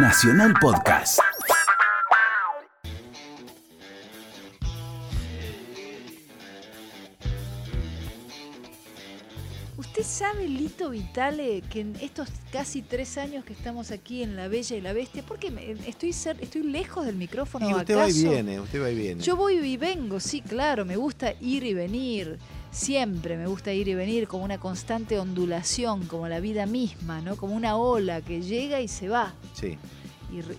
Nacional Podcast. ¿Usted sabe, Lito Vitale, que en estos casi tres años que estamos aquí en La Bella y la Bestia, porque me- estoy, cer- estoy lejos del micrófono Y usted va y acaso? viene, usted va y viene. Yo voy y vengo, sí, claro, me gusta ir y venir. Siempre me gusta ir y venir como una constante ondulación, como la vida misma, ¿no? Como una ola que llega y se va Sí.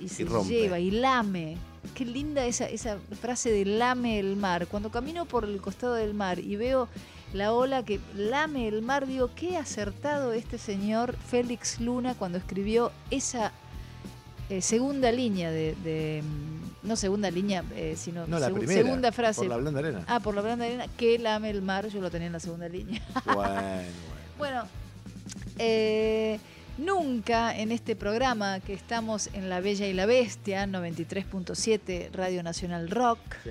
y, se lleva y lame. Qué linda esa, esa frase de lame el mar. Cuando camino por el costado del mar y veo la ola que lame el mar, digo, qué acertado este señor Félix Luna cuando escribió esa eh, segunda línea de, de, mm, no segunda línea, eh, sino No, la segu- primera. segunda frase. Por la blanda arena. Ah, por la blanda arena, que lame el mar, yo lo tenía en la segunda línea. Bueno, bueno. Bueno, eh, nunca en este programa que estamos en La Bella y la Bestia, 93.7 Radio Nacional Rock, Sí.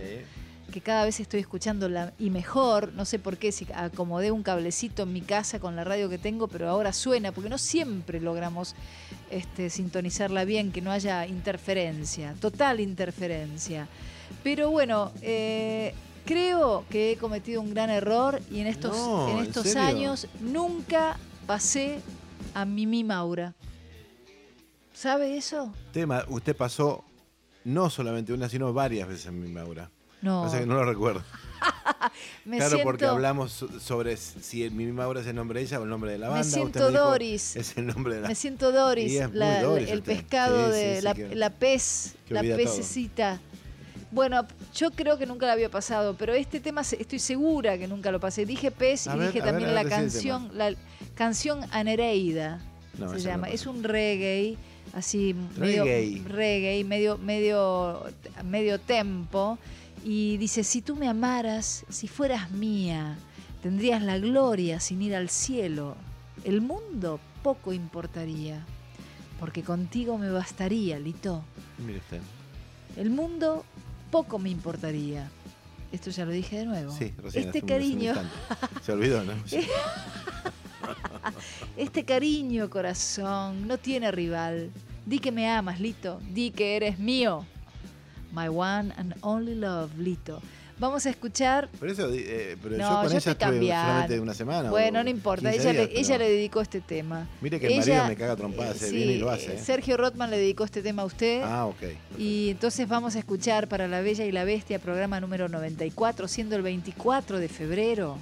Que cada vez estoy escuchando la, y mejor, no sé por qué, si acomodé un cablecito en mi casa con la radio que tengo, pero ahora suena, porque no siempre logramos este, sintonizarla bien, que no haya interferencia, total interferencia. Pero bueno, eh, creo que he cometido un gran error y en estos, No, en ¿en estos años nunca pasé a Mimi Maura. ¿Sabe eso? Tema, usted pasó no solamente una, sino varias veces en mi Maura. No. Que no lo recuerdo. me claro, siento, porque hablamos so- sobre si el Mimi Maura es el nombre de ella o el nombre de la Me banda. siento me dijo, Doris. Es el nombre de la Me siento Doris, la- el usted. pescado Sí, de sí, la, que- la pez, que la todo. pececita. Bueno, yo creo que nunca la había pasado, pero este tema estoy segura que nunca lo pasé. Dije pez A y ver, dije ver, también la canción, la canción Anereida No, se no llama. la es un reggae, así Reggae. medio reggae, medio, medio, medio tempo. Y dice, si tú me amaras, si fueras mía, tendrías la gloria sin ir al cielo. El mundo poco importaría, porque contigo me bastaría, Lito. Mire usted. El mundo poco me importaría. Esto ya lo dije de nuevo. Sí, recién este cariño. Se olvidó, ¿no? Este cariño, corazón, no tiene rival. Di que me amas, Lito. Di que eres mío. My one and only love, Lito. Vamos a escuchar. Pero eso, eh, pero No, yo con yo ella estuve solamente una semana. Bueno, no importa. 15 Ella, días, le, pero ella le dedicó este tema. Mire que el marido me caga trompadas, eh, se sí, viene y lo hace. ¿eh? Sergio Rotman le dedicó este tema a usted. Ah, ok. perfecto. Y entonces vamos a escuchar para La Bella y la Bestia, programa número 94, siendo el 24 de febrero.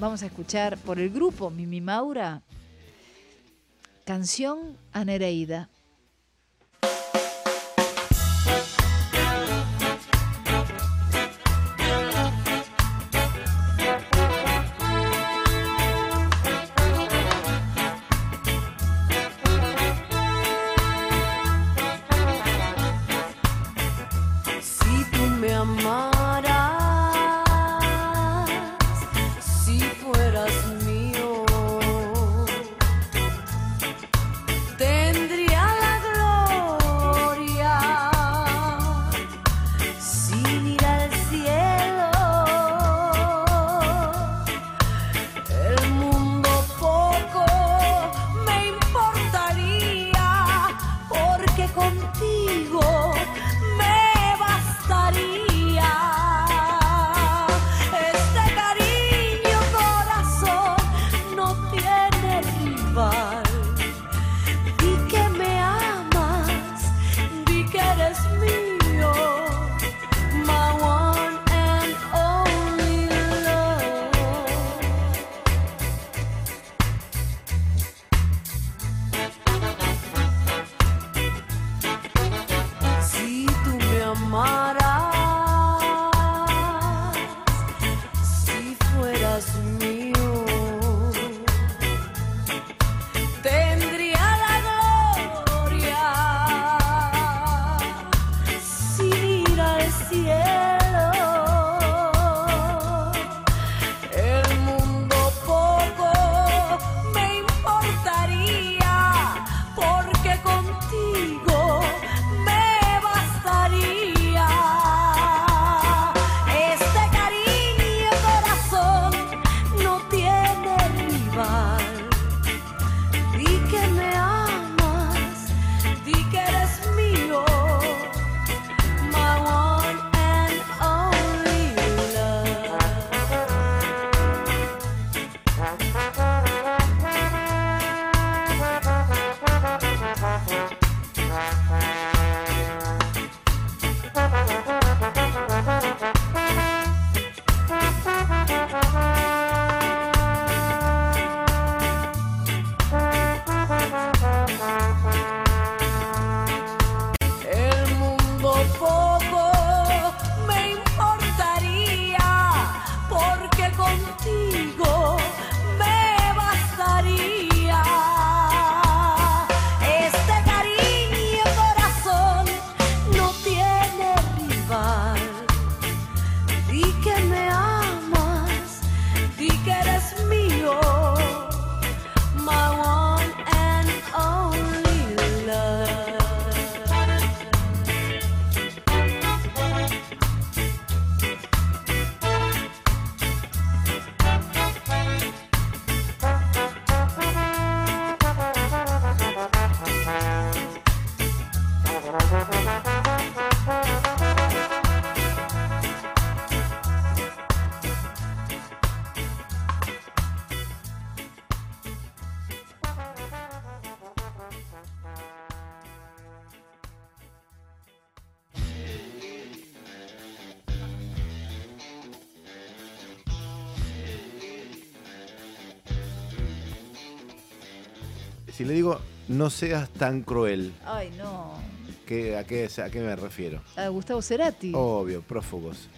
Vamos a escuchar por el grupo Mimi Maura, canción a Nereida. Si le digo, no seas tan cruel, Ay, no. ¿qué- a, qué, ¿a qué me refiero? A Gustavo Cerati. Obvio, prófugos.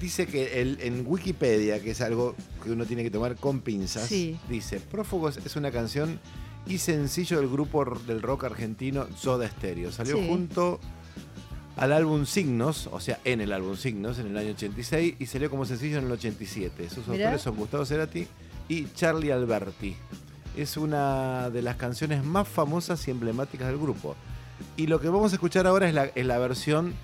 Dice que el- en Wikipedia, que es algo que uno tiene que tomar con pinzas, Sí. dice, Prófugos es una canción y sencillo del grupo del rock argentino Soda Stereo. Salió Sí. junto al álbum Signos, o sea, en el álbum Signos, en el año 86, y salió como sencillo en el 87. Sus Mirá. autores son Gustavo Cerati y Charlie Alberti. Es una de las canciones más famosas y emblemáticas del grupo. Y lo que vamos a escuchar ahora es la, es la versión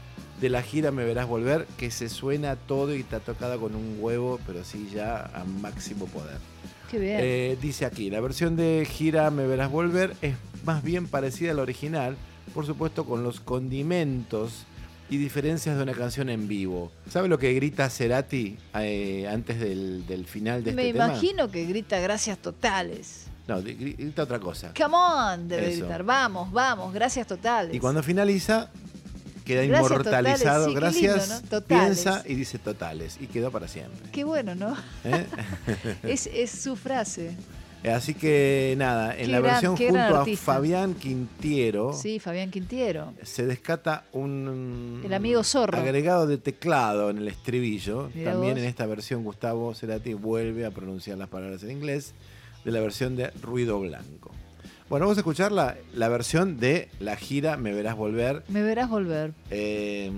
de la gira Me Verás Volver, que se suena todo y está tocada con un huevo, pero sí ya a máximo poder. Qué bien. Eh, dice aquí, la versión de gira Me Verás Volver es más bien parecida a la original, por supuesto con los condimentos y diferencias de una canción en vivo. ¿Sabe lo que grita Cerati eh, antes del, del final de Me este tema? imagino que grita gracias totales. No, grita otra cosa. Come on, debe Eso. gritar. Vamos, vamos, gracias totales. Y cuando finaliza, queda Gracias, inmortalizado. totales. Sí, Gracias, lindo, ¿no? Piensa y dice totales. Y quedó para siempre. Qué bueno, ¿no? ¿eh? es, es su frase. Así que nada, en Qué la versión gran junto a artista. Fabián Quintiero Sí, Fabián Quintiero. se descata un El amigo zorro. agregado de teclado en el estribillo. Mirá También vos. en esta versión Gustavo Cerati vuelve a pronunciar las palabras en inglés de la versión de Ruido Blanco. Bueno, vamos a escuchar la, la versión de la gira Me Verás Volver. Me verás volver. Eh,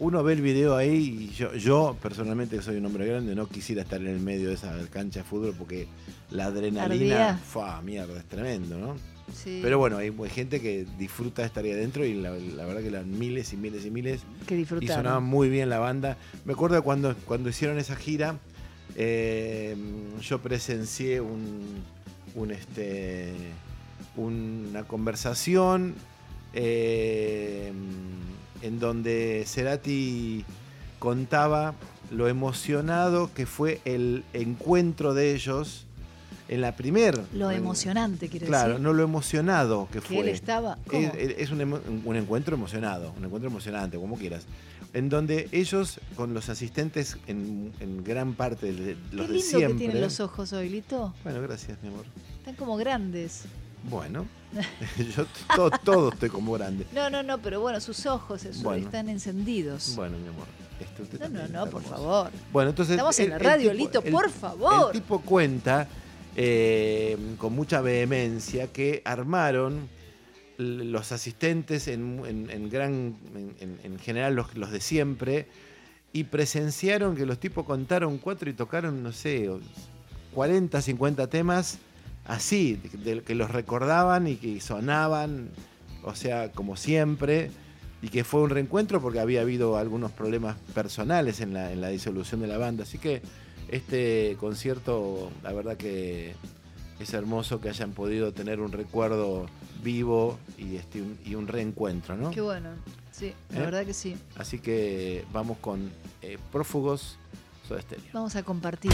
uno ve el video ahí y yo, yo personalmente que soy un hombre grande no quisiera estar en el medio de esa cancha de fútbol porque la adrenalina, fa, mierda, es tremendo, ¿no? Sí. Pero bueno, hay gente que disfruta de estar ahí adentro y la, la verdad que eran miles y miles y miles que y disfrutaron. sonaba muy bien la banda. Me acuerdo cuando, cuando hicieron esa gira, eh, yo presencié este, una conversación eh, en donde Cerati contaba lo emocionado que fue el encuentro de ellos en la primer Lo en- emocionante, quiere Claro, decir. no lo emocionado que, que fue. él estaba. ¿Cómo? Es, es un, un encuentro emocionado, un encuentro emocionante, como quieras. En donde ellos, con los asistentes en, en gran parte de Qué los de lindo siempre. que tienen los ojos hoy, Lito. Bueno, gracias, mi amor. Están como grandes. Bueno, yo todo, todo estoy como grande. No, no, no, pero bueno, sus ojos Bueno. están encendidos. Bueno, mi amor. este, usted no, no, no, por hermoso. favor. Bueno, entonces. Estamos en el- la radio, tipo- Lito, el- por favor. El tipo cuenta eh, con mucha vehemencia que armaron los asistentes en, en- gran, en, en- en general los, los de siempre, y presenciaron que los tipos contaron cuatro y tocaron, no sé, 40, 50 temas así, de que los recordaban y que sonaban, o sea, como siempre, y que fue un reencuentro porque había habido algunos problemas personales en la, en la disolución de la banda. Así que este concierto, la verdad que es hermoso que hayan podido tener un recuerdo vivo y, este, un, y un reencuentro, ¿no? Qué bueno. Sí, la ¿Eh? verdad que sí. Así que vamos con eh, Prófugos Soda Stereo. Vamos a compartir.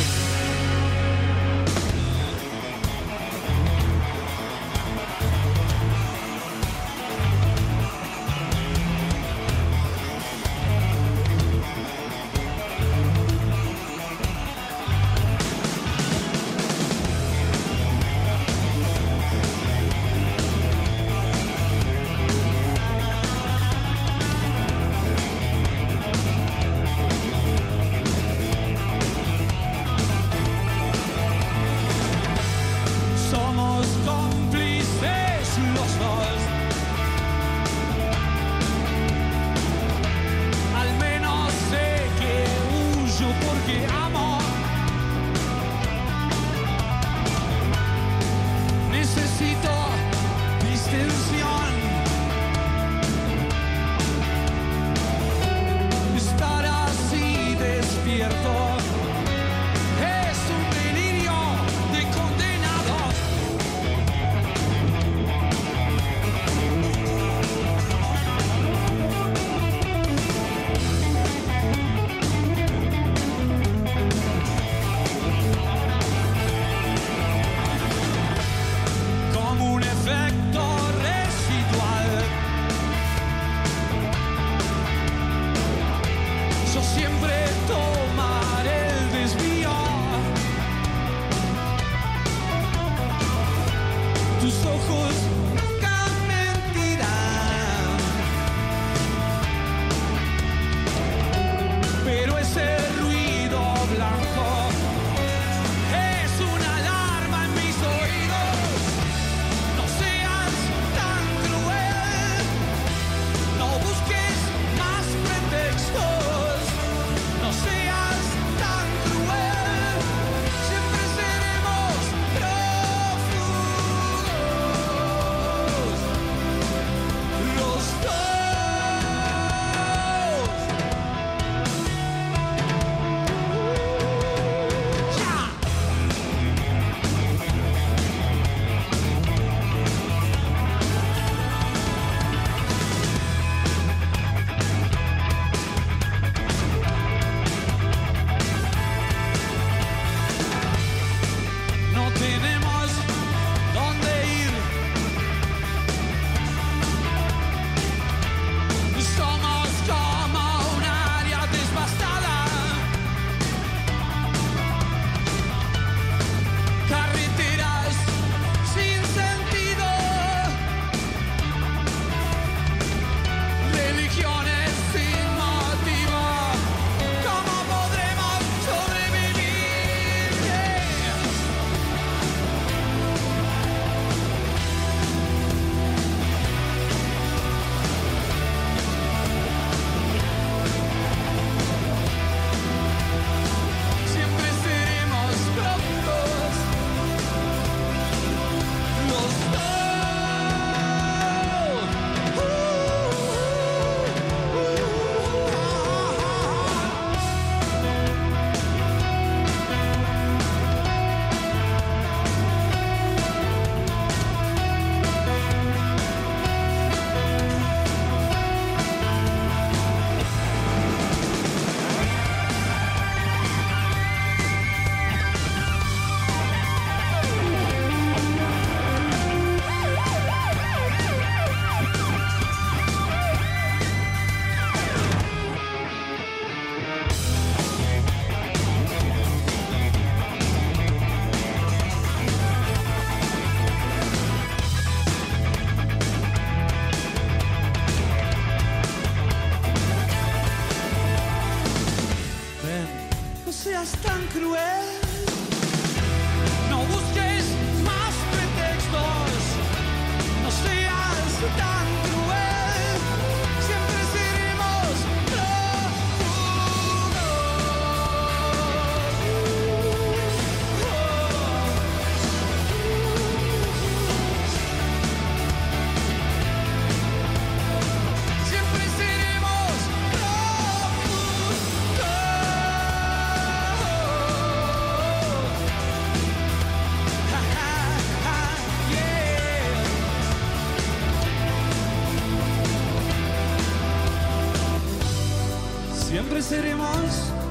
Siempre